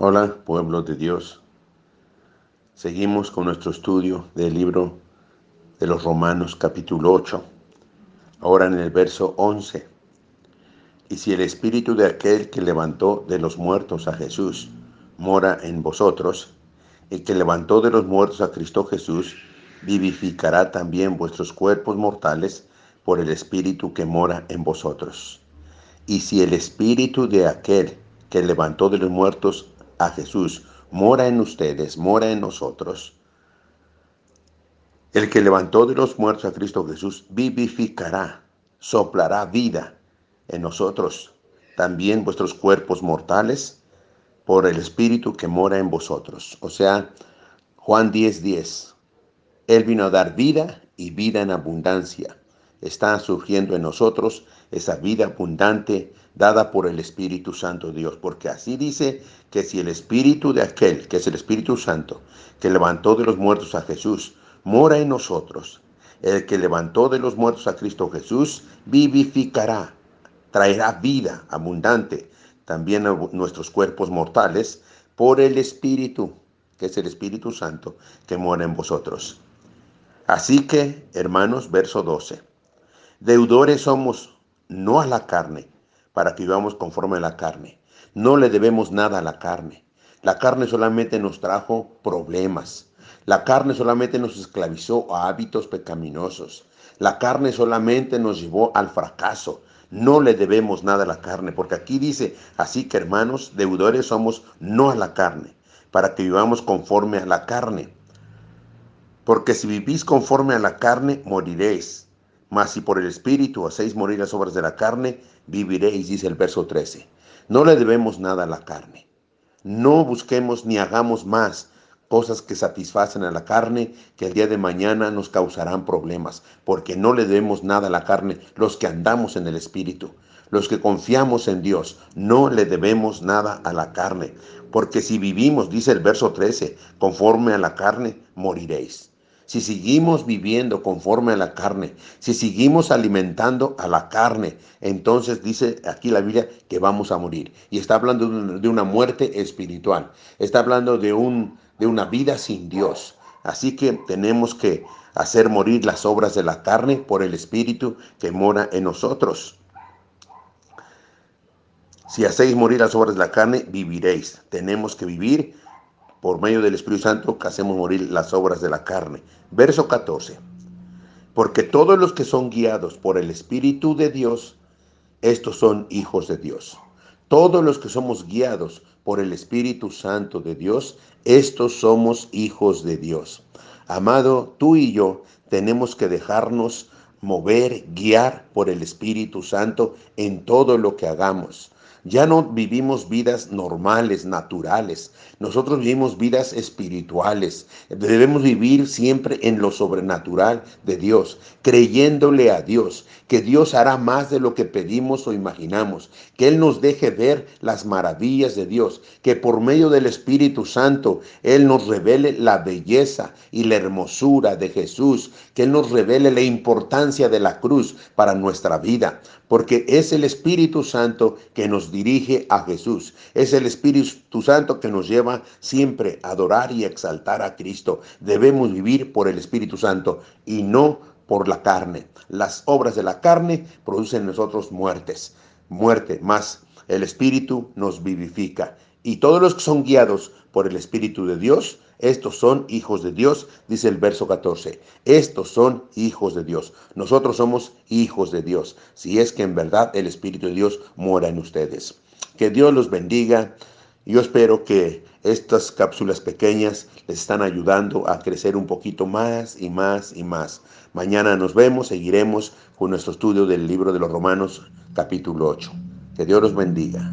Hola, pueblo de Dios. Seguimos con nuestro estudio del libro de los Romanos capítulo 8, ahora en el verso 11. Y si el espíritu de aquel que levantó de los muertos a Jesús mora en vosotros, y que levantó de los muertos a Cristo Jesús, vivificará también vuestros cuerpos mortales por el espíritu que mora en vosotros. Y si el espíritu de aquel que levantó de los muertos a Jesús, mora en ustedes, mora en nosotros. El que levantó de los muertos a Cristo Jesús vivificará, soplará vida en nosotros, también vuestros cuerpos mortales, por el Espíritu que mora en vosotros. O sea, Juan 10:10. 10. Él vino a dar vida y vida en abundancia. Está surgiendo en nosotros esa vida abundante dada por el Espíritu Santo Dios, porque así dice que si el Espíritu de aquel, que es el Espíritu Santo, que levantó de los muertos a Jesús, mora en nosotros, el que levantó de los muertos a Cristo Jesús, vivificará, traerá vida abundante también a nuestros cuerpos mortales por el Espíritu, que es el Espíritu Santo, que mora en vosotros. Así que, hermanos, verso 12, deudores somos no a la carne, para que vivamos conforme a la carne. No le debemos nada a la carne. La carne solamente nos trajo problemas. La carne solamente nos esclavizó a hábitos pecaminosos. La carne solamente nos llevó al fracaso. No le debemos nada a la carne, porque aquí dice, así que hermanos, deudores somos no a la carne, para que vivamos conforme a la carne. Porque si vivís conforme a la carne, moriréis. Mas si por el Espíritu hacéis morir las obras de la carne, viviréis, dice el verso 13. No le debemos nada a la carne. No busquemos ni hagamos más cosas que satisfacen a la carne, que el día de mañana nos causarán problemas, porque no le debemos nada a la carne los que andamos en el Espíritu. Los que confiamos en Dios, no le debemos nada a la carne, porque si vivimos, dice el verso 13, conforme a la carne, moriréis si seguimos viviendo conforme a la carne, si seguimos alimentando a la carne, entonces dice aquí la Biblia que vamos a morir. Y está hablando de una muerte espiritual, está hablando de, un, de una vida sin Dios. Así que tenemos que hacer morir las obras de la carne por el Espíritu que mora en nosotros. Si hacéis morir las obras de la carne, viviréis. Tenemos que vivir por medio del Espíritu Santo que hacemos morir las obras de la carne. Verso 14. Porque todos los que son guiados por el Espíritu de Dios, estos son hijos de Dios. Todos los que somos guiados por el Espíritu Santo de Dios, estos somos hijos de Dios. Amado, tú y yo tenemos que dejarnos mover, guiar por el Espíritu Santo en todo lo que hagamos. Ya no vivimos vidas normales, naturales. Nosotros vivimos vidas espirituales. Debemos vivir siempre en lo sobrenatural de Dios, creyéndole a Dios, que Dios hará más de lo que pedimos o imaginamos, que Él nos deje ver las maravillas de Dios, que por medio del Espíritu Santo Él nos revele la belleza y la hermosura de Jesús, que Él nos revele la importancia de la cruz para nuestra vida, porque es el Espíritu Santo que nos dirige a Jesús. Es el Espíritu Santo que nos lleva siempre a adorar y exaltar a Cristo. Debemos vivir por el Espíritu Santo y no por la carne. Las obras de la carne producen en nosotros muertes, muerte, más el Espíritu nos vivifica. Y todos los que son guiados por el Espíritu de Dios, estos son hijos de Dios, dice el verso 14. Estos son hijos de Dios. Nosotros somos hijos de Dios, si es que en verdad el Espíritu de Dios mora en ustedes. Que Dios los bendiga. Yo espero que estas cápsulas pequeñas les están ayudando a crecer un poquito más y más y más. Mañana nos vemos, seguiremos con nuestro estudio del libro de los Romanos capítulo 8. Que Dios los bendiga.